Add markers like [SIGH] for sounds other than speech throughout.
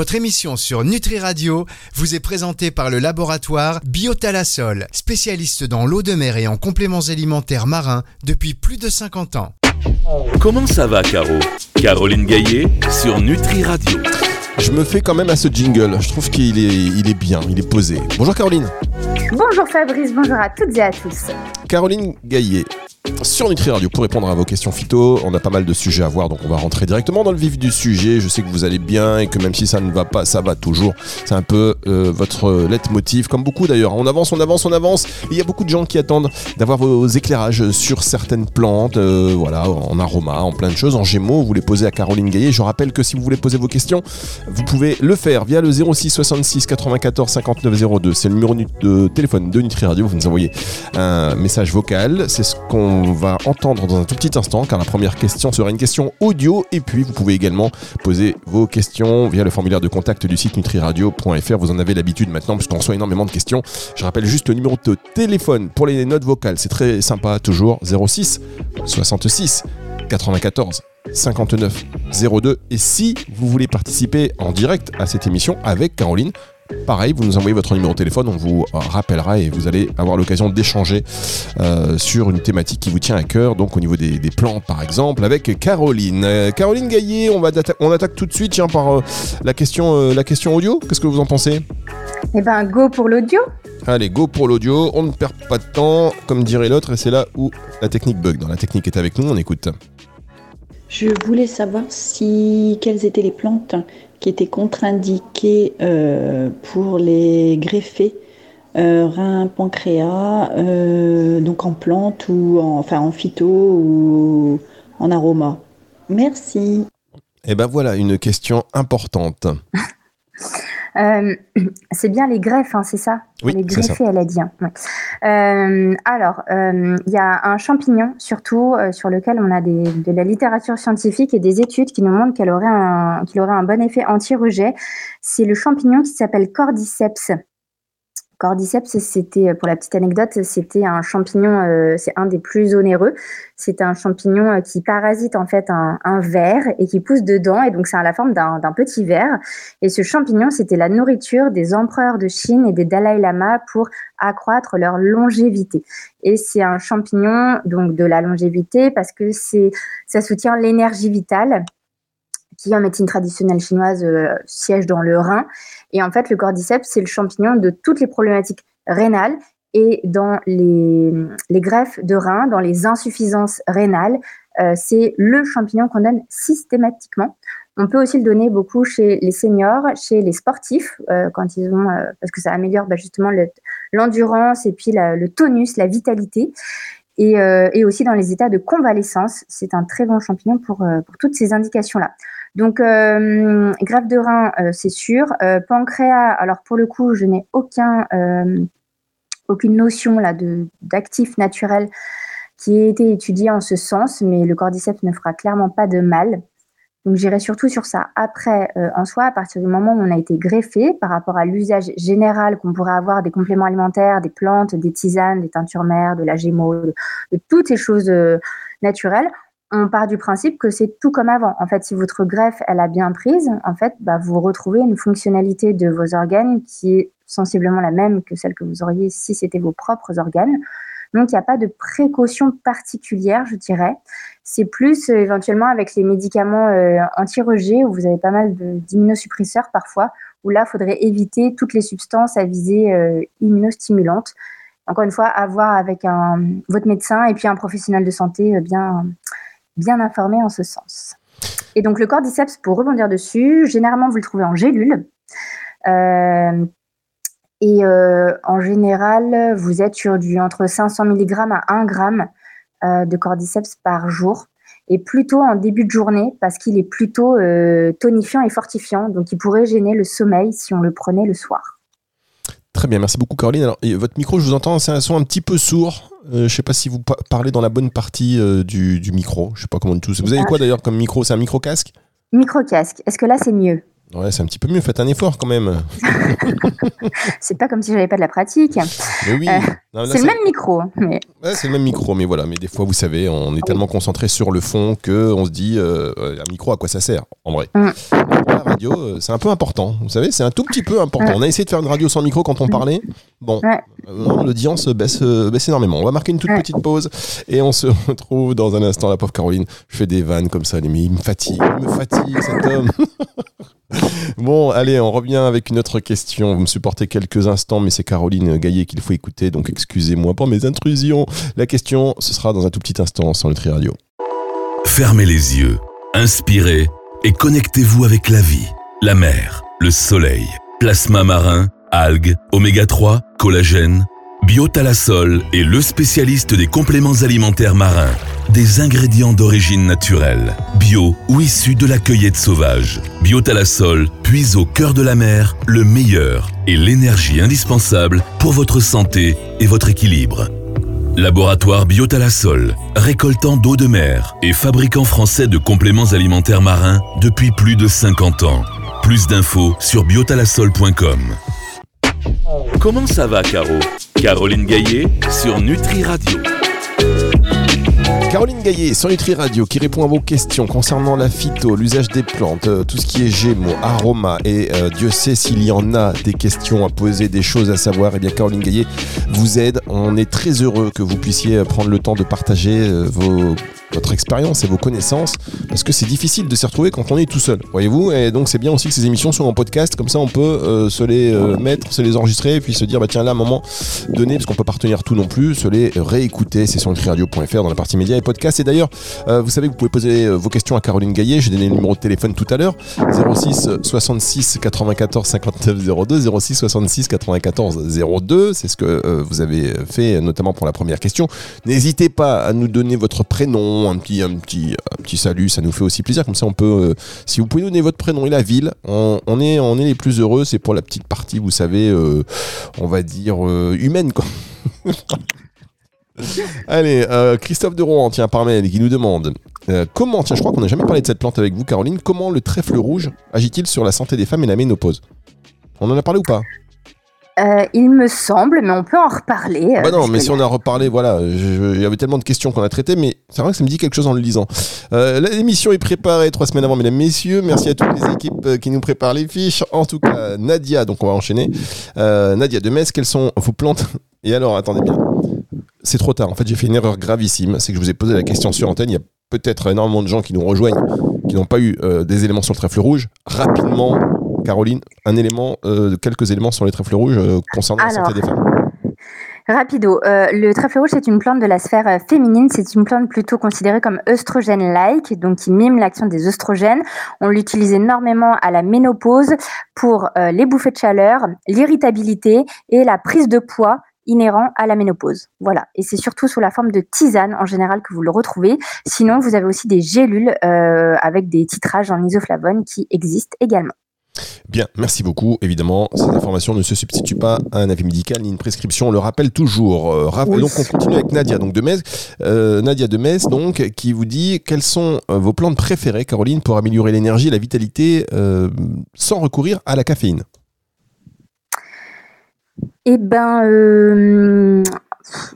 Votre émission sur Nutri Radio vous est présentée par le laboratoire Biotalasol, spécialiste dans l'eau de mer et en compléments alimentaires marins depuis plus de 50 ans. Comment ça va, Caro? Caroline Gaillet sur Nutri Radio. Je me fais quand même à ce jingle. Je trouve qu'il est, il est bien, il est posé. Bonjour Caroline. Bonjour Fabrice, bonjour à toutes et à tous. Caroline Gaillet, sur Nutri Radio pour répondre à vos questions phyto. On a pas mal de sujets à voir, donc on va rentrer directement dans le vif du sujet. Je sais que vous allez bien et que même si ça ne va pas, ça va toujours. C'est un peu euh, votre leitmotiv, comme beaucoup d'ailleurs. On avance, on avance, on avance. Il y a beaucoup de gens qui attendent d'avoir vos éclairages sur certaines plantes, euh, voilà, en aroma, en plein de choses. En gémeaux, vous les posez à Caroline Gaillet. Je rappelle que si vous voulez poser vos questions, vous pouvez le faire via le 06 66 94 59 02. C'est le numéro de téléphone de Nutri Radio. Vous nous envoyez un message vocal. C'est ce qu'on on va entendre dans un tout petit instant, car la première question sera une question audio. Et puis, vous pouvez également poser vos questions via le formulaire de contact du site nutriradio.fr. Vous en avez l'habitude maintenant, puisqu'on reçoit énormément de questions. Je rappelle juste le numéro de téléphone pour les notes vocales. C'est très sympa, toujours 06 66 94 59 02. Et si vous voulez participer en direct à cette émission avec Caroline, Pareil, vous nous envoyez votre numéro de téléphone, on vous rappellera et vous allez avoir l'occasion d'échanger euh, sur une thématique qui vous tient à cœur, donc au niveau des, plantes par exemple, avec Caroline. Euh, Caroline Gaillet, on, va on attaque tout de suite tiens, par euh, la, question, la question audio. Qu'est-ce que vous en pensez? Eh ben, go pour l'audio Allez, go pour l'audio, on ne perd pas de temps, comme dirait l'autre, et c'est là où la technique bug. Dans la technique est avec nous, on écoute. Je voulais savoir si quelles étaient les plantes qui étaient contre-indiquées euh, pour les greffés euh, rein pancréas, euh, donc en plante ou en, enfin en phyto ou en aroma. Merci. Et eh ben voilà une question importante. [LAUGHS] Euh, [CLEARS THROAT] c'est bien les greffes, hein, c'est ça Oui, Les greffés, elle a dit. Hein. Euh, alors, euh, il y a un champignon, surtout, sur lequel on a de la littérature scientifique et des études qui nous montrent qu'il aurait, un, aurait un bon effet anti-rejet. C'est le champignon qui s'appelle Cordyceps. Cordyceps, c'était, pour la petite anecdote, c'était un champignon, euh, c'est un des plus onéreux. C'est un champignon euh, qui parasite en fait un, un, ver et qui pousse dedans, et donc c'est à la forme d'un petit ver. Et ce champignon, c'était la nourriture des empereurs de Chine et des Dalai Lama pour accroître leur longévité. Et c'est un champignon donc de la longévité parce que c'est, ça soutient l'énergie vitale qui en médecine traditionnelle chinoise euh, siège dans le rein. Et en fait, le cordyceps, c'est le champignon de toutes les problématiques rénales et dans les, greffes de rein, dans les insuffisances rénales, euh, c'est le champignon qu'on donne systématiquement. On peut aussi le donner beaucoup chez les seniors, chez les sportifs, euh, quand ils ont, parce que ça améliore bah, justement l'endurance et puis le tonus, la vitalité. Et, aussi dans les états de convalescence. C'est un très bon champignon pour toutes ces indications-là. Donc, euh, greffe de rein, euh, c'est sûr. Euh, pancréas, alors pour le coup, je n'ai aucun, aucune notion là d'actif naturel qui ait été étudié en ce sens, mais le cordyceps ne fera clairement pas de mal. Donc j'irai surtout sur ça. Après, en soi, à partir du moment où on a été greffé par rapport à l'usage général qu'on pourrait avoir des compléments alimentaires, des plantes, des tisanes, des teintures mères, de la gémeaux, de toutes ces choses naturelles, on part du principe que c'est tout comme avant. En fait, si votre greffe, elle a bien prise, en fait, bah, vous retrouvez une fonctionnalité de vos organes qui est sensiblement la même que celle que vous auriez si c'était vos propres organes. Donc, il n'y a pas de précaution particulière, je dirais. C'est plus euh, éventuellement avec les médicaments euh, anti-rejet où vous avez pas mal d'immunosuppresseurs parfois, où là, il faudrait éviter toutes les substances à visée euh, immunostimulantes. Encore une fois, à voir avec un, votre médecin et puis un professionnel de santé bien bien informé en ce sens. Et donc le cordyceps, pour rebondir dessus, généralement vous le trouvez en gélule. Euh, et euh, en général, vous êtes sur du entre 500 mg à 1 g euh, de cordyceps par jour. Et plutôt en début de journée, parce qu'il est plutôt tonifiant et fortifiant. Donc il pourrait gêner le sommeil si on le prenait le soir. Très bien, merci beaucoup Caroline. Alors, votre micro, je vous entends, c'est un son un petit peu sourd. Euh, je ne sais pas si vous parlez dans la bonne partie euh, du, micro. Je ne sais pas comment du tout. Vous avez quoi d'ailleurs comme micro? C'est un micro casque? Micro casque. Est-ce que là c'est mieux? Ouais, c'est un petit peu mieux. Faites un effort quand même. [LAUGHS] c'est pas comme si j'avais pas de la pratique. Mais oui. Euh, c'est le même micro. Mais... Ouais, c'est le même micro, mais voilà. Mais des fois, vous savez, on est tellement concentré sur le fond que on se dit, euh, un micro, à quoi ça sert En vrai. Mm. La radio, euh, c'est un peu important. Vous savez, c'est un tout petit peu important. On a essayé de faire une radio sans micro quand on parlait. Bon, l'audience baisse, baisse énormément. On va marquer une toute petite pause et on se retrouve dans un instant. La pauvre Caroline, je fais des vannes comme ça, mais il me fatigue, il me fatigue cet homme. [LAUGHS] Bon, allez, on revient avec une autre question. Vous me supportez quelques instants, mais c'est Caroline Gaillet qu'il faut écouter, donc excusez-moi pour mes intrusions. La question, ce sera dans un tout petit instant sur Nutri Radio. Fermez les yeux, inspirez et connectez-vous avec la vie, la mer, le soleil, plasma marin, algues, oméga 3, collagène Biotalasol est le spécialiste des compléments alimentaires marins, des ingrédients d'origine naturelle, bio ou issus de la cueillette sauvage. Biotalasol puise au cœur de la mer le meilleur et l'énergie indispensable pour votre santé et votre équilibre. Laboratoire Biotalasol, récoltant d'eau de mer et fabricant français de compléments alimentaires marins depuis plus de 50 ans. Plus d'infos sur biotalasol.com. Comment ça va, Caro? Caroline Gaillet sur Nutri Radio. Caroline Gaillet sur Nutri Radio qui répond à vos questions concernant la phyto, l'usage des plantes, euh, tout ce qui est gémeaux, aroma et euh, Dieu sait s'il y en a des questions à poser, des choses à savoir. Et eh bien Caroline Gaillet vous aide. On est très heureux que vous puissiez prendre le temps de partager euh, vos votre expérience et vos connaissances, parce que c'est difficile de s'y retrouver quand on est tout seul, voyez-vous, et donc c'est bien aussi que ces émissions soient en podcast, comme ça on peut euh, se les euh, mettre, se les enregistrer, puis se dire, bah tiens là, à un moment donné, parce qu'on peut pas retenir tout non plus, se les réécouter, c'est sur radio.fr dans la partie médias et podcast, et d'ailleurs, euh, vous savez que vous pouvez poser vos questions à Caroline Gaillet, j'ai donné le numéro de téléphone tout à l'heure, 06 66 94 59 02, 06 66 94 02, c'est ce que vous avez fait notamment pour la première question. N'hésitez pas à nous donner votre prénom, un petit, un, petit, un petit salut, ça nous fait aussi plaisir. Comme ça, on peut. Euh, si vous pouvez donner votre prénom et la ville, on, est, on est les plus heureux. C'est pour la petite partie, vous savez, euh, on va dire euh, humaine, quoi. [LAUGHS] Allez, Christophe de Rouen, tiens, par mail, qui nous demande comment, tiens, je crois qu'on n'a jamais parlé de cette plante avec vous, Caroline, comment le trèfle rouge agit-il sur la santé des femmes et la ménopause? On en a parlé ou pas? Euh, il me semble, mais on peut en reparler. Euh, bah non, mais si on a reparlé, voilà, il y avait tellement de questions qu'on a traitées, mais c'est vrai que ça me dit quelque chose en le lisant. Euh, L'émission est préparée trois semaines avant, mesdames, messieurs. Merci à toutes les équipes qui nous préparent les fiches. En tout cas, Nadia, donc on va enchaîner. Nadia de Metz, quelles sont vos plantes? [LAUGHS] Et alors, attendez bien. C'est trop tard. En fait, j'ai fait une erreur gravissime. C'est que je vous ai posé la question sur antenne. Il y a peut-être énormément de gens qui nous rejoignent, qui n'ont pas eu des éléments sur le trèfle rouge. Rapidement, Caroline, un élément, euh, quelques éléments sur les trèfles rouges euh, concernant la santé des femmes. Rapido, euh, le trèfle rouge c'est une plante de la sphère féminine, c'est une plante plutôt considérée comme œstrogène-like, donc qui mime l'action des œstrogènes. On l'utilise énormément à la ménopause pour les bouffées de chaleur, l'irritabilité et la prise de poids inhérent à la ménopause. Voilà. Et c'est surtout sous la forme de tisane en général que vous le retrouvez. Sinon, vous avez aussi des gélules avec des titrages en isoflavone qui existent également. Bien, merci beaucoup. Évidemment, ces informations ne se substituent pas à un avis médical ni une prescription. On le rappelle toujours. Euh, donc, on continue avec Nadia, donc de Metz. Euh, Nadia de Metz, donc, qui vous dit quelles sont euh, vos plantes préférées, Caroline, pour améliorer l'énergie et la vitalité sans recourir à la caféine? Eh ben,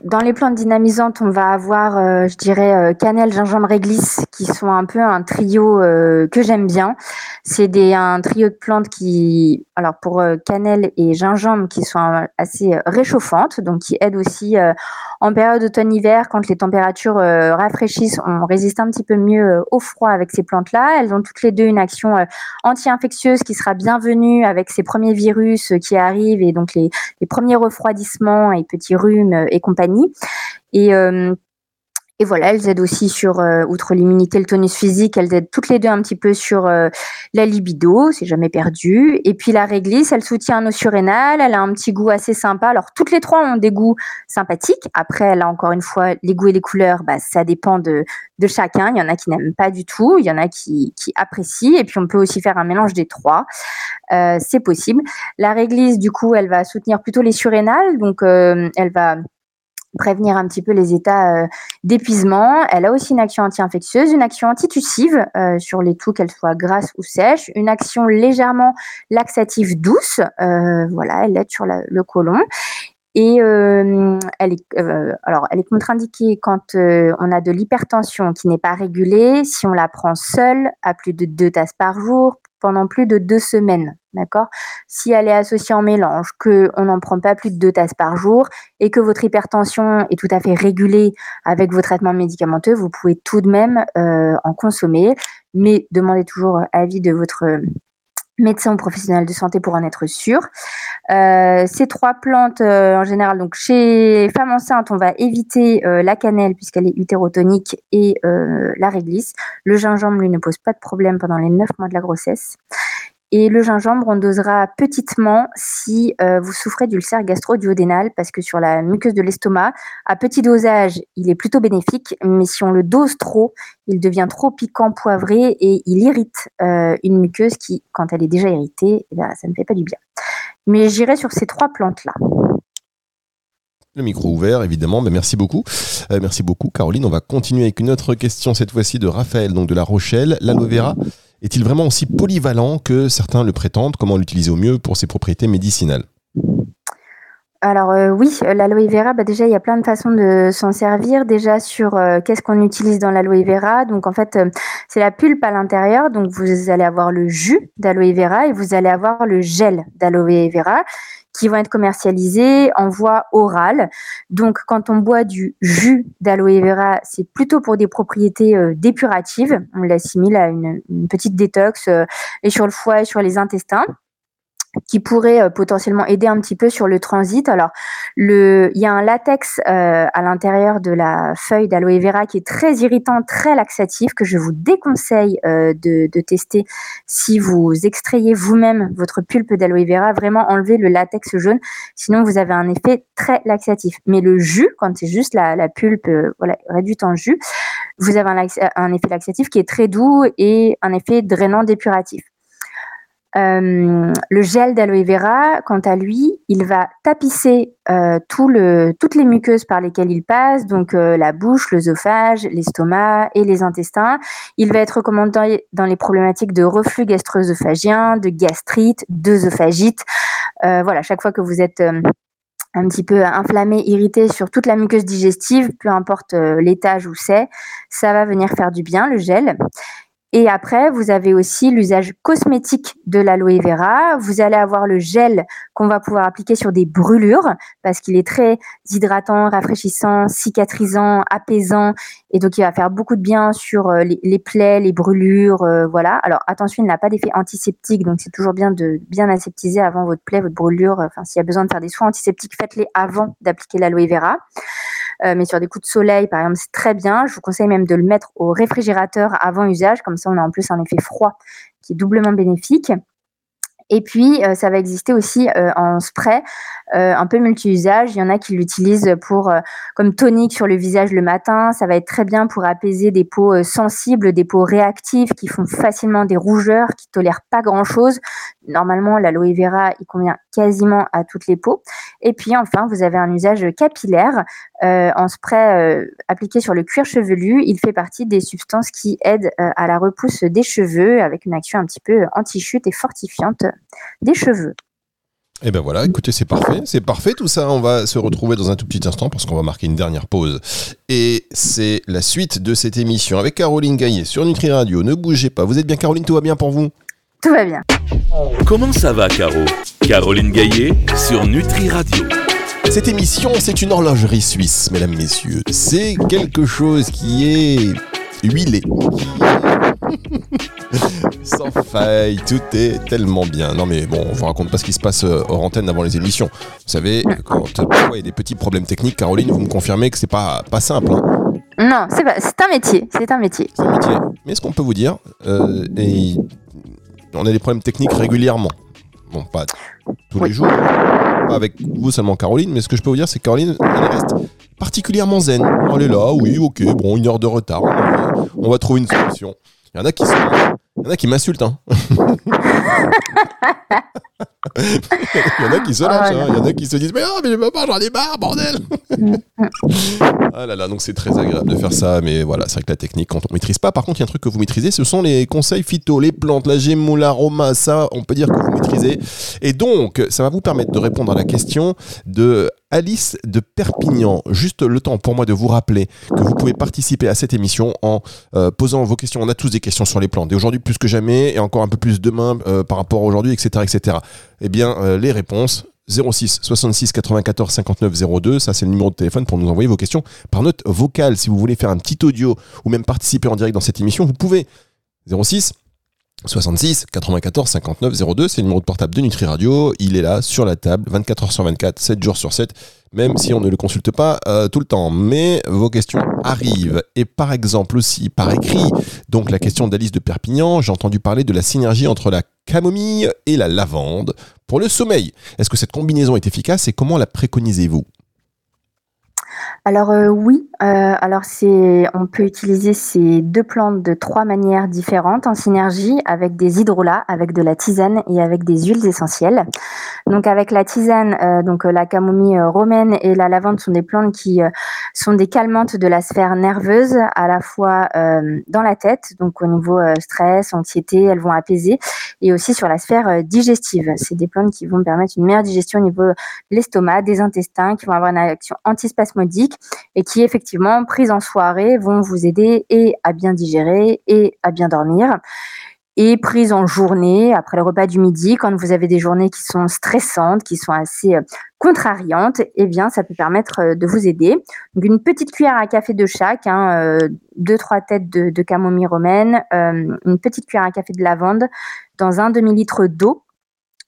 dans les plantes dynamisantes, on va avoir, euh, je dirais, euh, cannelle, gingembre, réglisse, qui sont un peu un trio euh, que j'aime bien. C'est un trio de plantes qui, alors pour cannelle et gingembre, qui sont assez réchauffantes, donc qui aident aussi en période automne-hiver, quand les températures rafraîchissent, on résiste un petit peu mieux au froid avec ces plantes-là. Elles ont toutes les deux une action anti-infectieuse qui sera bienvenue avec ces premiers virus qui arrivent et donc les, premiers refroidissements et petits rhumes compagnie. Et, euh, et voilà, elles aident aussi sur, euh, outre l'immunité, le tonus physique, elles aident toutes les deux un petit peu sur euh, la libido, c'est jamais perdu. Et puis la réglisse, elle soutient nos surrénales, elle a un petit goût assez sympa. Alors toutes les trois ont des goûts sympathiques. Après, là encore une fois, les goûts et les couleurs, bah, ça dépend de, de chacun. Il y en a qui n'aiment pas du tout, il y en a qui, qui apprécient. Et puis on peut aussi faire un mélange des trois. c'est possible. La réglisse, du coup, elle va soutenir plutôt les surrénales, donc elle va prévenir un petit peu les états euh, d'épuisement. Elle a aussi une action anti-infectieuse, une action antitussive euh, sur les toux, qu'elles soient grasses ou sèches, une action légèrement laxative douce, euh, voilà, elle aide sur le côlon. Et elle est, alors, elle est contre-indiquée quand on a de l'hypertension qui n'est pas régulée, si on la prend seule à plus de deux tasses par jour, pendant plus de deux semaines. D'accord? Si elle est associée en mélange, qu'on n'en prend pas plus de deux tasses par jour et que votre hypertension est tout à fait régulée avec vos traitements médicamenteux, vous pouvez tout de même euh, en consommer, mais demandez toujours avis de votre médecin ou professionnel de santé pour en être sûr. Euh, ces trois plantes, euh, en général, donc chez femmes enceintes, on va éviter la cannelle puisqu'elle est utérotonique et la réglisse. Le gingembre, lui, ne pose pas de problème pendant les neuf mois de la grossesse. Et le gingembre, on dosera petitement si euh, vous souffrez d'ulcère gastro-duodénal, parce que sur la muqueuse de l'estomac, à petit dosage, il est plutôt bénéfique, mais si on le dose trop, il devient trop piquant, poivré, et il irrite euh, une muqueuse qui, quand elle est déjà irritée, eh ça ne fait pas du bien. Mais j'irai sur ces trois plantes-là. Le micro ouvert, évidemment. Mais merci beaucoup. Euh, merci beaucoup, Caroline. On va continuer avec une autre question, cette fois-ci de Raphaël, donc de La Rochelle. L'aloe vera est-il vraiment aussi polyvalent que certains le prétendent? Comment l'utiliser au mieux pour ses propriétés médicinales? Alors euh, oui, l'aloe vera, bah, déjà il y a plein de façons de s'en servir. Déjà sur euh, qu'est-ce qu'on utilise dans l'aloe vera. Donc en fait, euh, c'est la pulpe à l'intérieur. Donc vous allez avoir le jus d'aloe vera et vous allez avoir le gel d'aloe vera qui vont être commercialisés en voie orale. Donc, quand on boit du jus d'aloe vera, c'est plutôt pour des propriétés euh, dépuratives. On l'assimile à une, une, petite détox euh, et sur le foie et sur les intestins qui pourrait euh, potentiellement aider un petit peu sur le transit. Alors, il y a un latex euh, à l'intérieur de la feuille d'aloe vera qui est très irritant, très laxatif, que je vous déconseille euh, de, tester si vous extrayez vous-même votre pulpe d'aloe vera. Vraiment enlever le latex jaune, sinon vous avez un effet très laxatif. Mais le jus, quand c'est juste la, pulpe réduite en jus, vous avez un effet laxatif qui est très doux et un effet drainant dépuratif. Euh, le gel d'aloe vera, quant à lui, il va tapisser euh, toutes les muqueuses par lesquelles il passe, donc euh, la bouche, l'œsophage, l'estomac et les intestins. Il va être recommandé dans les problématiques de reflux gastro-œsophagien, de gastrite, d'œsophagite. voilà, chaque fois que vous êtes un petit peu inflammé, irrité sur toute la muqueuse digestive, peu importe l'étage où c'est, ça va venir faire du bien, le gel. Et après, vous avez aussi l'usage cosmétique de l'aloe vera. Vous allez avoir le gel qu'on va pouvoir appliquer sur des brûlures parce qu'il est très hydratant, rafraîchissant, cicatrisant, apaisant. Et donc, il va faire beaucoup de bien sur euh, les, plaies, les brûlures. Euh, voilà. Alors, attention, il n'a pas d'effet antiseptique. Donc, c'est toujours bien de bien aseptiser avant votre plaie, votre brûlure. Enfin, s'il y a besoin de faire des soins antiseptiques, faites-les avant d'appliquer l'aloe vera. Euh, mais sur des coups de soleil, par exemple, c'est très bien. Je vous conseille même de le mettre au réfrigérateur avant usage, comme ça on a en plus un effet froid qui est doublement bénéfique. Et puis, euh, ça va exister aussi euh, en spray, un peu multi-usage. Il y en a qui l'utilisent pour comme tonique sur le visage le matin. Ça va être très bien pour apaiser des peaux sensibles, des peaux réactives qui font facilement des rougeurs, qui tolèrent pas grand-chose. Normalement, l'aloe vera, il convient quasiment à toutes les peaux. Et puis, enfin, vous avez un usage capillaire en spray appliqué sur le cuir chevelu. Il fait partie des substances qui aident à la repousse des cheveux avec une action un petit peu anti-chute et fortifiante des cheveux. Et eh ben voilà, écoutez, c'est parfait, c'est parfait tout ça. On va se retrouver dans un tout petit instant parce qu'on va marquer une dernière pause. Et c'est la suite de cette émission avec Caroline Gaillet sur Nutri Radio. Ne bougez pas, vous êtes bien Caroline, tout va bien pour vous? Tout va bien. Comment ça va Caro? Caroline Gaillet sur Nutri Radio. Cette émission, c'est une horlogerie suisse, mesdames, messieurs. C'est quelque chose qui est huilé. [LAUGHS] Sans faille, tout est tellement bien. Non mais bon, on vous raconte pas ce qui se passe euh, hors antenne avant les émissions. Vous savez, quand il y a des petits problèmes techniques, Caroline, vous me confirmez que c'est pas, pas simple. Hein. Non, c'est un métier. C'est un métier. C'est un métier. Mais ce qu'on peut vous dire, euh, et on a des problèmes techniques régulièrement. Bon, pas tous les jours, pas avec vous seulement Caroline, mais ce que je peux vous dire, c'est que Caroline, elle reste particulièrement zen. Elle est là, oui, ok, bon, une heure de retard, on va trouver une solution. Il y en a qui sont... Il y en a qui m'insultent. Hein. [LAUGHS] il y en a qui se lâchent, hein. il y en a qui se disent Mais non, mais pas, j'en ai marre, bordel [LAUGHS] Ah là là, donc c'est très agréable de faire ça, mais voilà, c'est vrai que la technique, quand on maîtrise pas, par contre, il y a un truc que vous maîtrisez, ce sont les conseils phyto, les plantes, la gémeaux, l'aroma, ça, on peut dire que vous maîtrisez. Et donc, ça va vous permettre de répondre à la question de Alice de Perpignan. Juste le temps pour moi de vous rappeler que vous pouvez participer à cette émission en euh, posant vos questions. On a tous des questions sur les plantes. Et aujourd'hui, plus que jamais, et encore un peu plus demain euh, par rapport à aujourd'hui, etc., etc. Eh bien, euh, les réponses, 06 66 94 59 02. Ça, c'est le numéro de téléphone pour nous envoyer vos questions par note vocale. Si vous voulez faire un petit audio ou même participer en direct dans cette émission, vous pouvez. 06 66 94 59 02, c'est le numéro de portable de Nutri Radio. Il est là sur la table 24 h sur 24, 7 jours sur 7, même si on ne le consulte pas euh, tout le temps. Mais vos questions arrivent. Et par exemple aussi par écrit, donc la question d'Alice de Perpignan, j'ai entendu parler de la synergie entre la camomille et la lavande pour le sommeil. Est-ce que cette combinaison est efficace et comment la préconisez-vous? Alors euh, oui, euh, alors c'est, on peut utiliser ces deux plantes de trois manières différentes en synergie avec des hydrolats, avec de la tisane et avec des huiles essentielles. Donc avec la tisane, euh, donc la camomille romaine et la lavande sont des plantes qui sont des calmantes de la sphère nerveuse, à la fois dans la tête, donc au niveau stress, anxiété, elles vont apaiser, et aussi sur la sphère digestive. C'est des plantes qui vont permettre une meilleure digestion au niveau de l'estomac, des intestins, qui vont avoir une action antispasmodique et qui effectivement, prises en soirée, vont vous aider et à bien digérer et à bien dormir. Et prises en journée, après le repas du midi, quand vous avez des journées qui sont stressantes, qui sont assez euh, contrariantes, eh bien, ça peut permettre euh, de vous aider. Donc, une petite cuillère à café de chaque, hein, euh, deux, trois têtes de, camomille romaine, une petite cuillère à café de lavande dans un demi-litre d'eau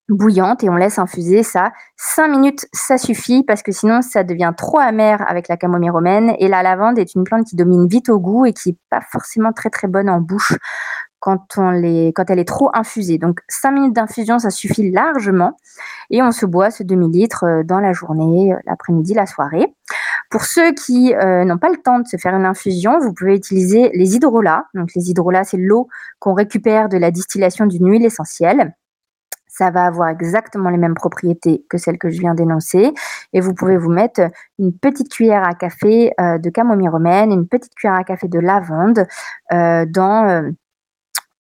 bouillante et on laisse infuser ça. Cinq minutes, ça suffit parce que sinon ça devient trop amer avec la camomille romaine et la lavande est une plante qui domine vite au goût et qui n'est pas forcément très très bonne en bouche quand, on les, quand elle est trop infusée. Donc cinq minutes d'infusion, ça suffit largement et on se boit ce demi-litre euh, dans la journée, euh, l'après-midi, la soirée. Pour ceux qui euh, n'ont pas le temps de se faire une infusion, vous pouvez utiliser les hydrolats. Donc les hydrolats, c'est l'eau qu'on récupère de la distillation d'une huile essentielle ça va avoir exactement les mêmes propriétés que celles que je viens d'énoncer. Et vous pouvez vous mettre une petite cuillère à café de camomille romaine, une petite cuillère à café de lavande dans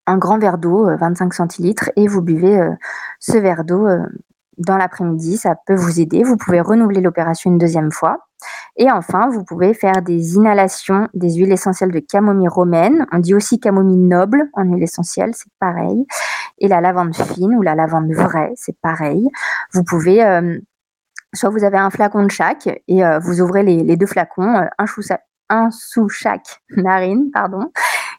un grand verre d'eau, 25 centilitres, et vous buvez ce verre d'eau dans l'après-midi. Ça peut vous aider. Vous pouvez renouveler l'opération une deuxième fois. Et enfin, vous pouvez faire des inhalations des huiles essentielles de camomille romaine. On dit aussi camomille noble en huile essentielle, c'est pareil. Et la lavande fine ou la lavande vraie, c'est pareil. Vous pouvez, euh, soit vous avez un flacon de chaque et euh, vous ouvrez les, deux flacons, euh, un, un sous chaque [LAUGHS] narine, pardon,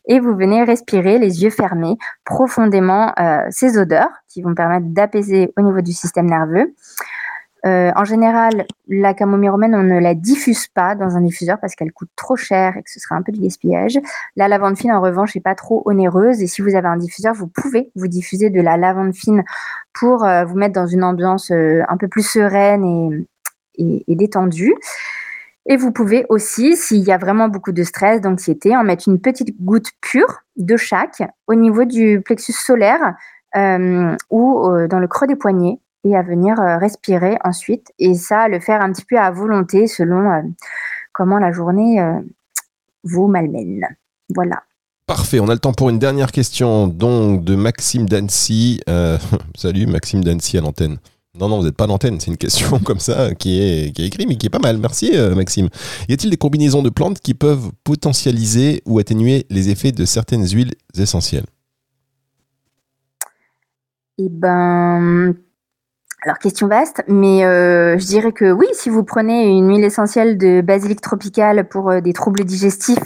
et vous venez respirer les yeux fermés profondément ces odeurs qui vont permettre d'apaiser au niveau du système nerveux. Euh, en général, la camomille romaine, on ne la diffuse pas dans un diffuseur parce qu'elle coûte trop cher et que ce serait un peu du gaspillage. La lavande fine, en revanche, n'est pas trop onéreuse et si vous avez un diffuseur, vous pouvez vous diffuser de la lavande fine pour euh, vous mettre dans une ambiance euh, un peu plus sereine et, et, détendue. Et vous pouvez aussi, s'il y a vraiment beaucoup de stress, d'anxiété, en mettre une petite goutte pure de chaque au niveau du plexus solaire ou dans le creux des poignets et à venir euh, respirer ensuite. Et ça, le faire un petit peu à volonté selon euh, comment la journée euh, vous malmène. Voilà. Parfait, on a le temps pour une dernière question donc de Maxime Dancy. [LAUGHS] salut Maxime Dancy à l'antenne. Non, non, vous n'êtes pas à l'antenne, c'est une question [LAUGHS] comme ça qui est, qui écrite mais qui est pas mal. Merci Maxime. Y a-t-il des combinaisons de plantes qui peuvent potentialiser ou atténuer les effets de certaines huiles essentielles? Eh ben, alors, question vaste, mais euh, je dirais que oui, si vous prenez une huile essentielle de basilic tropical pour euh, des troubles digestifs,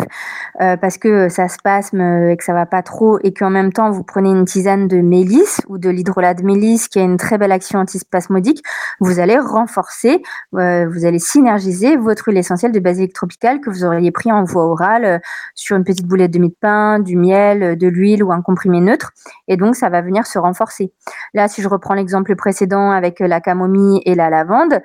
euh, parce que ça se passe et que ça va pas trop, et qu'en même temps vous prenez une tisane de mélisse ou de l'hydrolat de mélisse qui a une très belle action antispasmodique, vous allez renforcer, vous allez synergiser votre huile essentielle de basilic tropical que vous auriez pris en voie orale sur une petite boulette de mie de pain, du miel, de l'huile ou un comprimé neutre, et donc ça va venir se renforcer. Là, si je reprends l'exemple précédent la camomille et la lavande.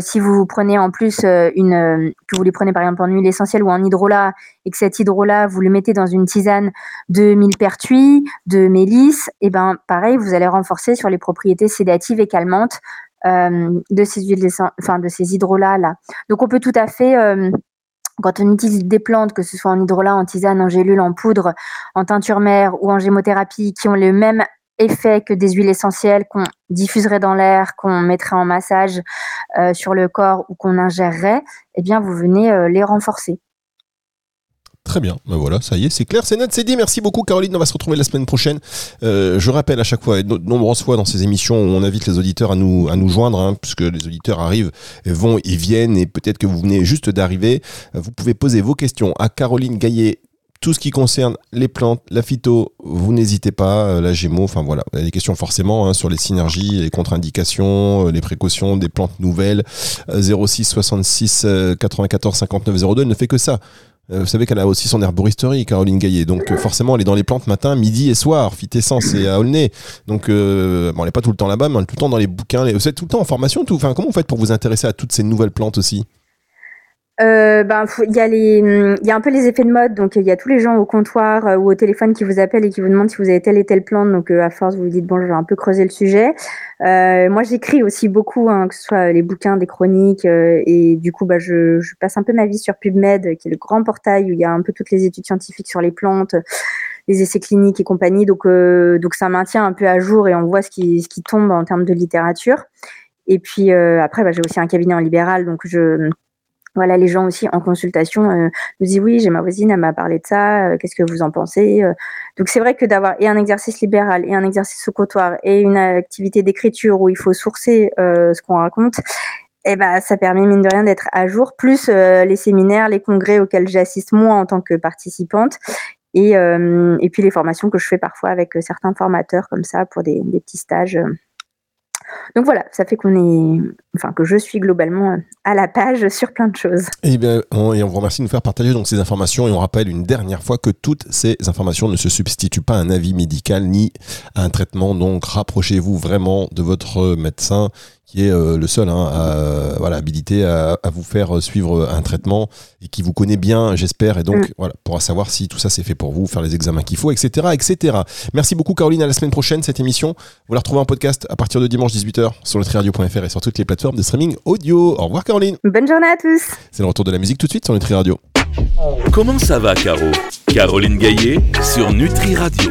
si vous prenez en plus une, que vous les prenez par exemple en huile essentielle ou en hydrolat, et que cet hydrolat, vous le mettez dans une tisane de millepertuis, de mélisse, et ben pareil, vous allez renforcer sur les propriétés sédatives et calmantes de ces huiles, enfin de ces hydrolats là. Donc on peut tout à fait quand on utilise des plantes, que ce soit en hydrolat, en tisane, en gélule, en poudre, en teinture mère ou en gémothérapie, qui ont le même effet que des huiles essentielles qu'on diffuserait dans l'air, qu'on mettrait en massage euh, sur le corps ou qu'on ingérerait, eh bien, vous venez euh, les renforcer. Très bien, ben voilà, ça y est, c'est clair, c'est net, c'est dit. Merci beaucoup Caroline, on va se retrouver la semaine prochaine. Euh, je rappelle à chaque fois, et de nombreuses fois dans ces émissions, on invite les auditeurs à nous, à nous joindre, hein, puisque les auditeurs arrivent, vont et viennent, et peut-être que vous venez juste d'arriver. Vous pouvez poser vos questions à Caroline Gaillet tout ce qui concerne les plantes, la phyto, vous n'hésitez pas, euh, la gémeaux, enfin voilà, il des questions forcément hein, sur les synergies, les contre-indications, les précautions des plantes nouvelles. 06 66 94 59 02, elle ne fait que ça. Euh, vous savez qu'elle a aussi son herboristerie, Caroline Gaillet. Donc euh, forcément, elle est dans les plantes matin, midi et soir, Essence et à Aulnay. Donc euh, bon, elle n'est pas tout le temps là-bas, mais elle est tout le temps dans les bouquins. Vous tout le temps en formation tout. Enfin, comment vous faites pour vous intéresser à toutes ces nouvelles plantes aussi? Euh, ben il y a les il y a un peu les effets de mode. Donc il y a tous les gens au comptoir euh, ou au téléphone qui vous appellent et qui vous demandent si vous avez telle et telle plante. Donc euh, à force vous vous dites bon je vais un peu creuser le sujet. Moi j'écris aussi beaucoup hein, que ce soit les bouquins des chroniques et du coup bah je, je, passe un peu ma vie sur PubMed qui est le grand portail où il y a un peu toutes les études scientifiques sur les plantes les essais cliniques et compagnie. Donc donc ça maintient un peu à jour et on voit ce qui ce qui tombe en termes de littérature. Et puis après bah, j'ai aussi un cabinet en libéral. Donc je voilà, les gens aussi en consultation euh, nous disent oui, j'ai ma voisine, elle m'a parlé de ça, euh, qu'est-ce que vous en pensez euh Donc c'est vrai que d'avoir et un exercice libéral et un exercice au comptoir et une activité d'écriture où il faut sourcer ce qu'on raconte, eh ben ça permet mine de rien d'être à jour, plus les séminaires, les congrès auxquels j'assiste moi en tant que participante. Et, et puis les formations que je fais parfois avec certains formateurs comme ça pour des, des petits stages. Donc voilà, ça fait qu'on est, enfin que je suis globalement à la page sur plein de choses. Et eh bien, on, et on vous remercie de nous faire partager donc ces informations et on rappelle une dernière fois que toutes ces informations ne se substituent pas à un avis médical ni à un traitement. Donc rapprochez-vous vraiment de votre médecin qui est euh, le seul hein, à, voilà, habilité à, vous faire suivre un traitement et qui vous connaît bien, j'espère, et donc mm. voilà, pourra savoir si tout ça c'est fait pour vous, faire les examens qu'il faut, etc., etc. Merci beaucoup Caroline, à la semaine prochaine cette émission. Vous la retrouvez en podcast à partir de dimanche 18h sur le et sur toutes les plateformes de streaming audio. Au revoir Caroline. Bonne journée à tous. C'est le retour de la musique tout de suite sur Nutri Radio. Comment ça va Caro? Caroline Gaillet sur Nutri Radio.